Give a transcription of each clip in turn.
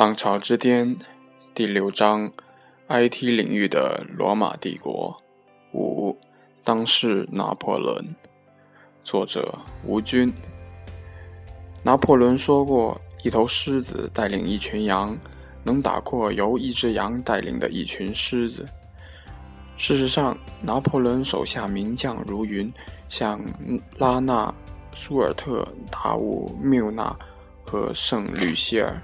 浪潮之巅第六章：IT 领域的罗马帝国。五，当世拿破仑。作者：吴军。拿破仑说过：“一头狮子带领一群羊，能打过由一只羊带领的一群狮子。”事实上，拿破仑手下名将如云，像拉纳、舒尔特、达乌、缪纳和圣吕希尔。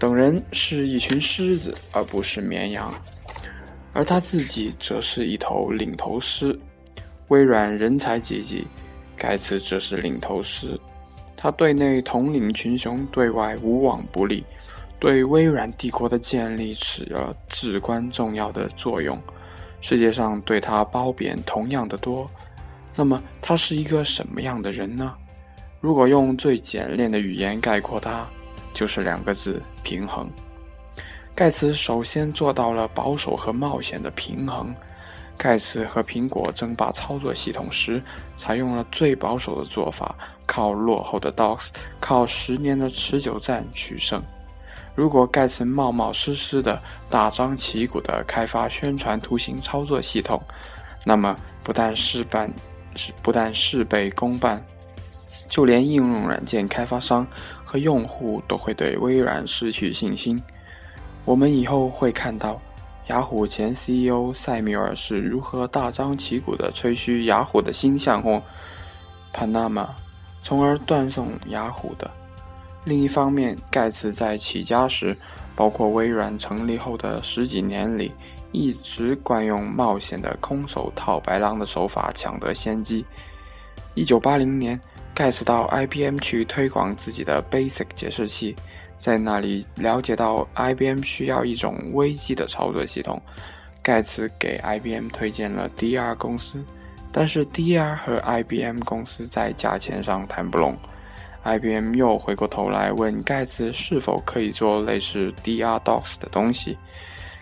等人是一群狮子，而不是绵羊，而他自己则是一头领头狮。微软人才济济，盖茨则是领头狮。他对内统领群雄，对外无往不利，对微软帝国的建立起了至关重要的作用。世界上对他褒贬同样的多。那么，他是一个什么样的人呢？如果用最简练的语言概括他，就是两个字：平衡。盖茨首先做到了保守和冒险的平衡。盖茨和苹果争霸操作系统时，采用了最保守的做法，靠落后的 DOS，靠十年的持久战取胜。如果盖茨冒冒失失的大张旗鼓地开发宣传图形操作系统，那么不但事半，不但事倍功半。就连应用软件开发商和用户都会对微软失去信心。我们以后会看到，雅虎前 CEO 塞缪尔是如何大张旗鼓地吹嘘雅虎的新项目 Panama，从而断送雅虎的。另一方面，盖茨在起家时，包括微软成立后的十几年里，一直惯用冒险的空手套白狼的手法抢得先机。一九八零年。盖茨到 IBM 去推广自己的 Basic 解释器，在那里了解到 IBM 需要一种危机的操作系统。盖茨给 IBM 推荐了 DR 公司，但是 DR 和 IBM 公司在价钱上谈不拢。IBM 又回过头来问盖茨是否可以做类似 DR Docs 的东西。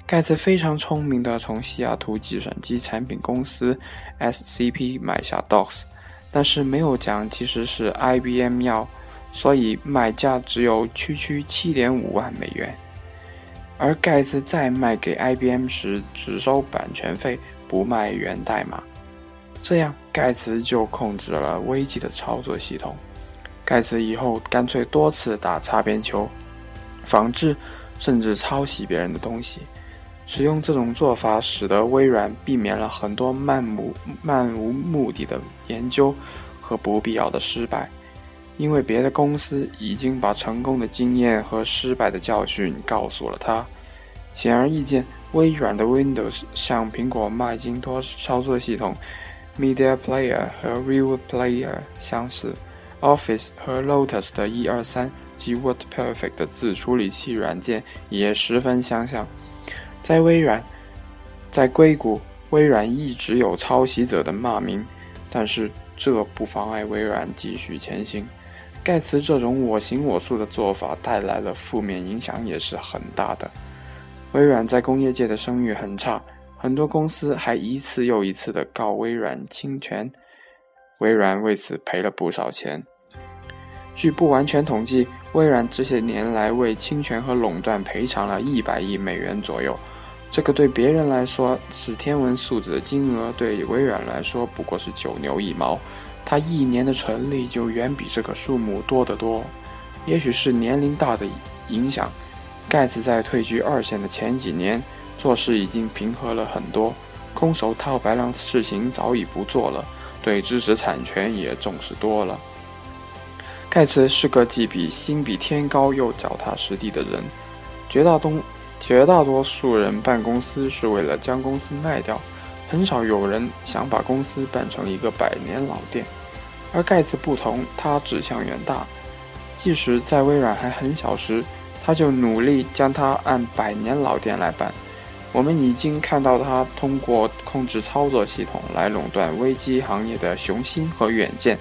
盖茨非常聪明地从西雅图计算机产品公司 SCP 买下 Docs。但是没有讲，其实是 IBM 要，所以买价只有区区七点五万美元。而盖茨再卖给 IBM 时，只收版权费，不卖源代码。这样，盖茨就控制了危机的操作系统。盖茨以后干脆多次打擦边球，仿制甚至抄袭别人的东西。使用这种做法，使得微软避免了很多漫无漫无目的的研究和不必要的失败，因为别的公司已经把成功的经验和失败的教训告诉了他。显而易见，微软的 Windows 向苹果麦金托操作系统 Media Player 和 Real Player 相似，Office 和 Lotus 的一二三及 WordPerfect 的自处理器软件也十分相像。在微软，在硅谷，微软一直有抄袭者的骂名，但是这不妨碍微软继续前行。盖茨这种我行我素的做法带来了负面影响，也是很大的。微软在工业界的声誉很差，很多公司还一次又一次的告微软侵权，微软为此赔了不少钱。据不完全统计，微软这些年来为侵权和垄断赔偿了一百亿美元左右。这个对别人来说是天文数字的金额，对微软来说不过是九牛一毛。它一年的纯利就远比这个数目多得多。也许是年龄大的影响，盖茨在退居二线的前几年做事已经平和了很多，空手套白狼的事情早已不做了，对知识产权也重视多了。盖茨是个既比心比天高又脚踏实地的人，绝大多。绝大多数人办公司是为了将公司卖掉，很少有人想把公司办成一个百年老店。而盖茨不同，他志向远大，即使在微软还很小时，他就努力将它按百年老店来办。我们已经看到他通过控制操作系统来垄断危机行业的雄心和远见，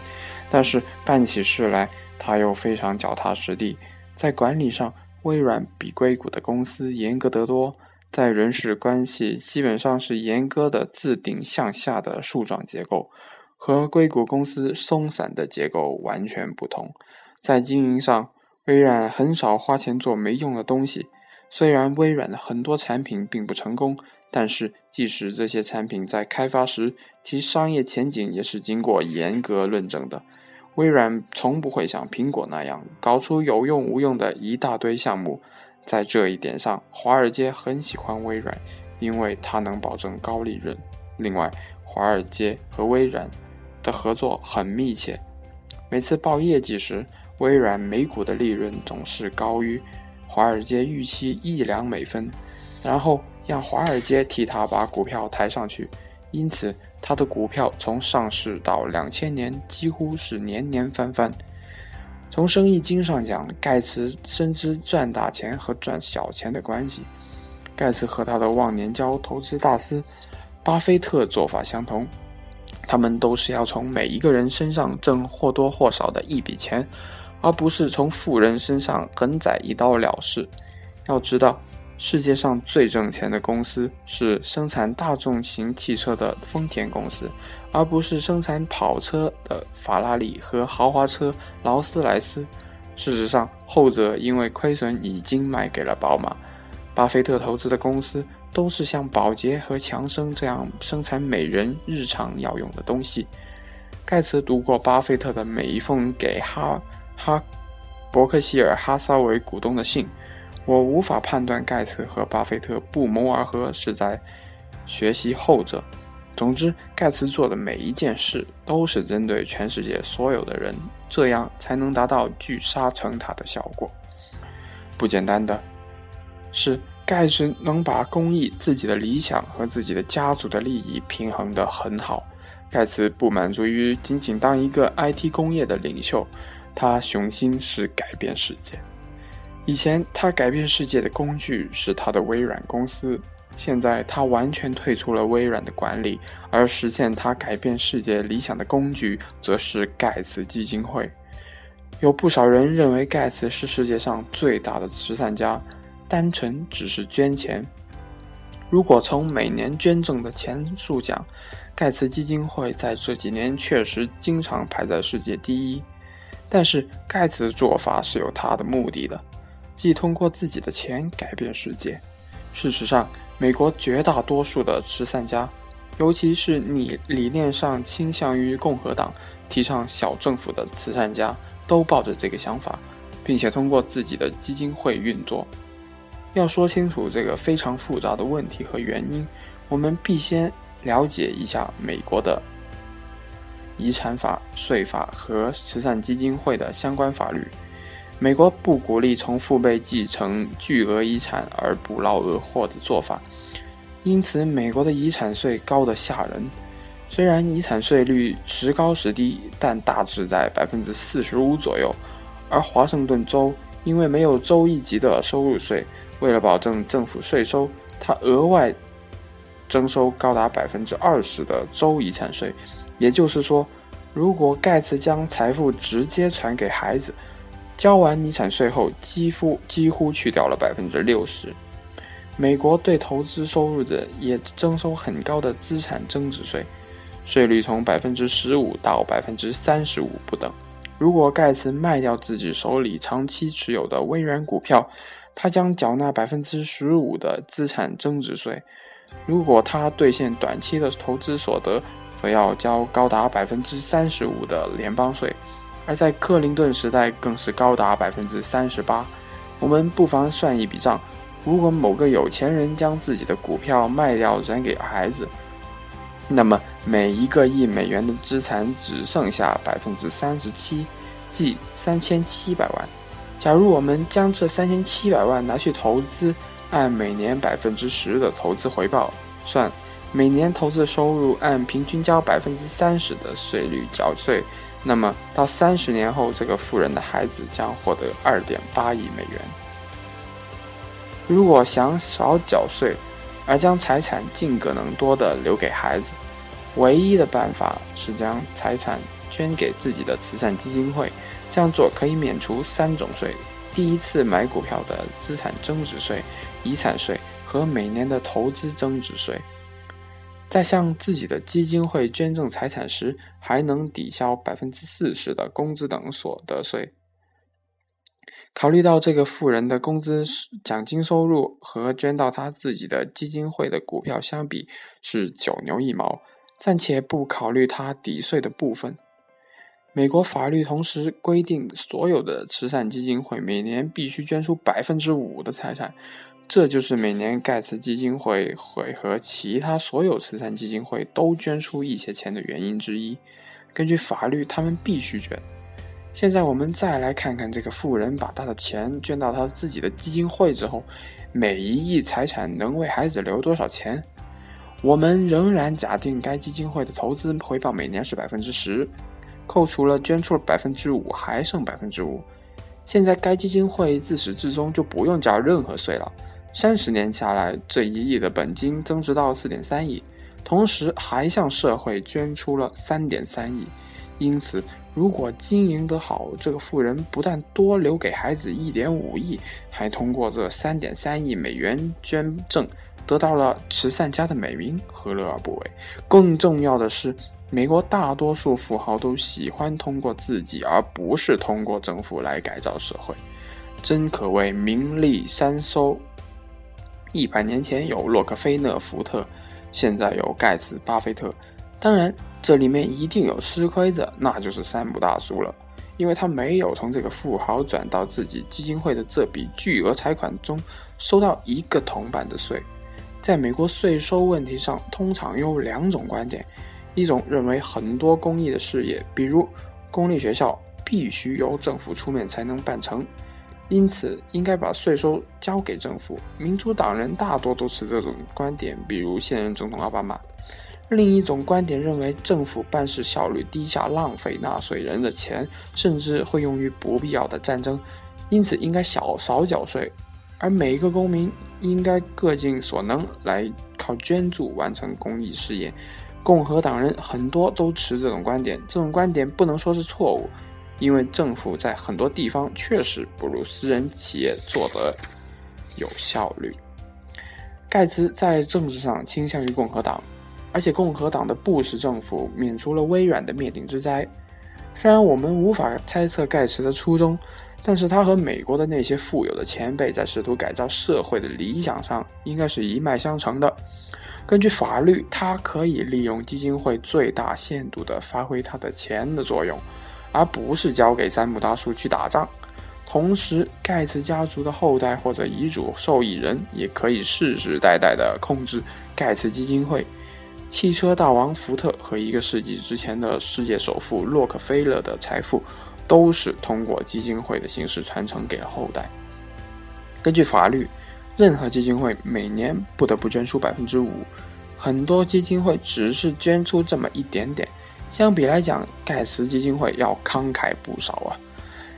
但是办起事来，他又非常脚踏实地，在管理上。微软比硅谷的公司严格得多，在人事关系基本上是严格的自顶向下的树状结构，和硅谷公司松散的结构完全不同。在经营上，微软很少花钱做没用的东西。虽然微软的很多产品并不成功，但是即使这些产品在开发时，其商业前景也是经过严格论证的。微软从不会像苹果那样搞出有用无用的一大堆项目。在这一点上，华尔街很喜欢微软，因为它能保证高利润。另外，华尔街和微软的合作很密切。每次报业绩时，微软每股的利润总是高于华尔街预期一两美分，然后让华尔街替他把股票抬上去。因此，他的股票从上市到两千年几乎是年年翻番。从生意经上讲，盖茨深知赚大钱和赚小钱的关系。盖茨和他的忘年交投资大师巴菲特做法相同，他们都是要从每一个人身上挣或多或少的一笔钱，而不是从富人身上横宰一刀了事。要知道。世界上最挣钱的公司是生产大众型汽车的丰田公司，而不是生产跑车的法拉利和豪华车劳斯莱斯。事实上，后者因为亏损已经卖给了宝马。巴菲特投资的公司都是像宝洁和强生这样生产美人日常要用的东西。盖茨读过巴菲特的每一封给哈哈伯克希尔哈撒韦股东的信。我无法判断盖茨和巴菲特不谋而合是在学习后者。总之，盖茨做的每一件事都是针对全世界所有的人，这样才能达到聚沙成塔的效果。不简单的是，盖茨能把公益、自己的理想和自己的家族的利益平衡得很好。盖茨不满足于仅仅当一个 IT 工业的领袖，他雄心是改变世界。以前他改变世界的工具是他的微软公司，现在他完全退出了微软的管理，而实现他改变世界理想的工具则是盖茨基金会。有不少人认为盖茨是世界上最大的慈善家，单纯只是捐钱。如果从每年捐赠的钱数讲，盖茨基金会在这几年确实经常排在世界第一。但是盖茨的做法是有他的目的的。即通过自己的钱改变世界。事实上，美国绝大多数的慈善家，尤其是你理念上倾向于共和党、提倡小政府的慈善家，都抱着这个想法，并且通过自己的基金会运作。要说清楚这个非常复杂的问题和原因，我们必先了解一下美国的遗产法、税法和慈善基金会的相关法律。美国不鼓励从父辈继承巨额遗产而不劳而获的做法，因此美国的遗产税高得吓人。虽然遗产税率时高时低，但大致在百分之四十五左右。而华盛顿州因为没有州一级的收入税，为了保证政府税收，它额外征收高达百分之二十的州遗产税。也就是说，如果盖茨将财富直接传给孩子，交完遗产税后，几乎几乎去掉了百分之六十。美国对投资收入者也征收很高的资产增值税，税率从百分之十五到百分之三十五不等。如果盖茨卖掉自己手里长期持有的微软股票，他将缴纳百分之十五的资产增值税；如果他兑现短期的投资所得，则要交高达百分之三十五的联邦税。而在克林顿时代，更是高达百分之三十八。我们不妨算一笔账：如果某个有钱人将自己的股票卖掉转给孩子，那么每一个亿美元的资产只剩下百分之三十七，即三千七百万。假如我们将这三千七百万拿去投资，按每年百分之十的投资回报算，每年投资收入按平均交百分之三十的税率缴税。那么，到三十年后，这个富人的孩子将获得二点八亿美元。如果想少缴税，而将财产尽可能多的留给孩子，唯一的办法是将财产捐给自己的慈善基金会。这样做可以免除三种税：第一次买股票的资产增值税、遗产税和每年的投资增值税。在向自己的基金会捐赠财产时，还能抵消百分之四十的工资等所得税。考虑到这个富人的工资、奖金收入和捐到他自己的基金会的股票相比是九牛一毛，暂且不考虑他抵税的部分。美国法律同时规定，所有的慈善基金会每年必须捐出百分之五的财产，这就是每年盖茨基金会会和其他所有慈善基金会都捐出一些钱的原因之一。根据法律，他们必须捐。现在我们再来看看这个富人把他的钱捐到他自己的基金会之后，每一亿财产能为孩子留多少钱？我们仍然假定该基金会的投资回报每年是百分之十。扣除了捐出了百分之五，还剩百分之五。现在该基金会自始至终就不用交任何税了。三十年下来，这一亿的本金增值到四点三亿，同时还向社会捐出了三点三亿。因此，如果经营得好，这个富人不但多留给孩子一点五亿，还通过这三点三亿美元捐赠得到了慈善家的美名，何乐而不为？更重要的是。美国大多数富豪都喜欢通过自己，而不是通过政府来改造社会，真可谓名利三收。一百年前有洛克菲勒、福特，现在有盖茨、巴菲特。当然，这里面一定有吃亏的，那就是山姆大叔了，因为他没有从这个富豪转到自己基金会的这笔巨额财款中收到一个铜板的税。在美国税收问题上，通常有两种观点。一种认为很多公益的事业，比如公立学校，必须由政府出面才能办成，因此应该把税收交给政府。民主党人大多都持这种观点，比如现任总统奥巴马。另一种观点认为政府办事效率低下，浪费纳税人的钱，甚至会用于不必要的战争，因此应该少少缴税，而每一个公民应该各尽所能来靠捐助完成公益事业。共和党人很多都持这种观点，这种观点不能说是错误，因为政府在很多地方确实不如私人企业做得有效率。盖茨在政治上倾向于共和党，而且共和党的布什政府免除了微软的灭顶之灾。虽然我们无法猜测盖茨的初衷，但是他和美国的那些富有的前辈在试图改造社会的理想上应该是一脉相承的。根据法律，他可以利用基金会最大限度地发挥他的钱的作用，而不是交给山姆大叔去打仗。同时，盖茨家族的后代或者遗嘱受益人也可以世世代代地控制盖茨基金会。汽车大王福特和一个世纪之前的世界首富洛克菲勒的财富，都是通过基金会的形式传承给了后代。根据法律。任何基金会每年不得不捐出百分之五，很多基金会只是捐出这么一点点。相比来讲，盖茨基金会要慷慨不少啊！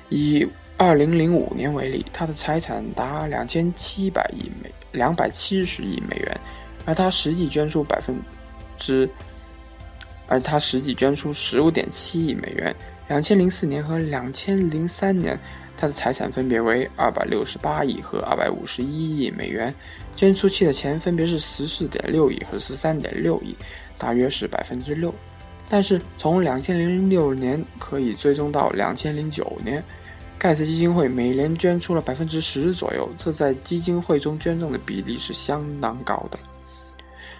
以二零零五年为例，他的财产达两千七百亿美两百七十亿美元，而他实际捐出百分之，而他实际捐出十五点七亿美元。两千零四年和两千零三年。他的财产分别为二百六十八亿和二百五十一亿美元，捐出去的钱分别是十四点六亿和十三点六亿，大约是百分之六。但是从两千零六年可以追踪到两千零九年，盖茨基金会每年捐出了百分之十左右，这在基金会中捐赠的比例是相当高的。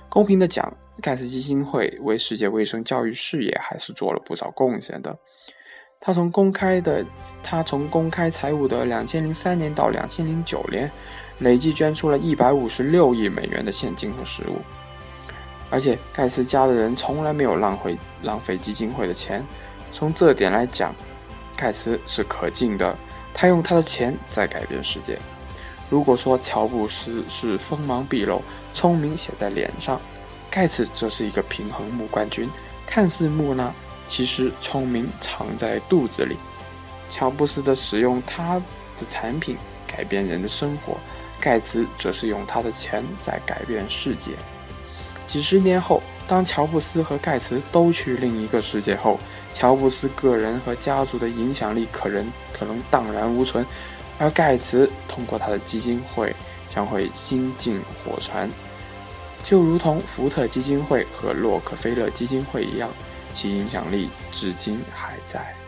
公平的讲，盖茨基金会为世界卫生教育事业还是做了不少贡献的。他从公开的，他从公开财务的两千零三年到两千零九年，累计捐出了一百五十六亿美元的现金和实物。而且盖茨家的人从来没有浪费浪费基金会的钱。从这点来讲，盖茨是可敬的。他用他的钱在改变世界。如果说乔布斯是锋芒毕露、聪明写在脸上，盖茨则是一个平衡木冠军，看似木讷。其实聪明藏在肚子里。乔布斯的使用他的产品改变人的生活，盖茨则是用他的钱在改变世界。几十年后，当乔布斯和盖茨都去另一个世界后，乔布斯个人和家族的影响力可能可能荡然无存，而盖茨通过他的基金会将会新进火船，就如同福特基金会和洛克菲勒基金会一样。其影响力至今还在。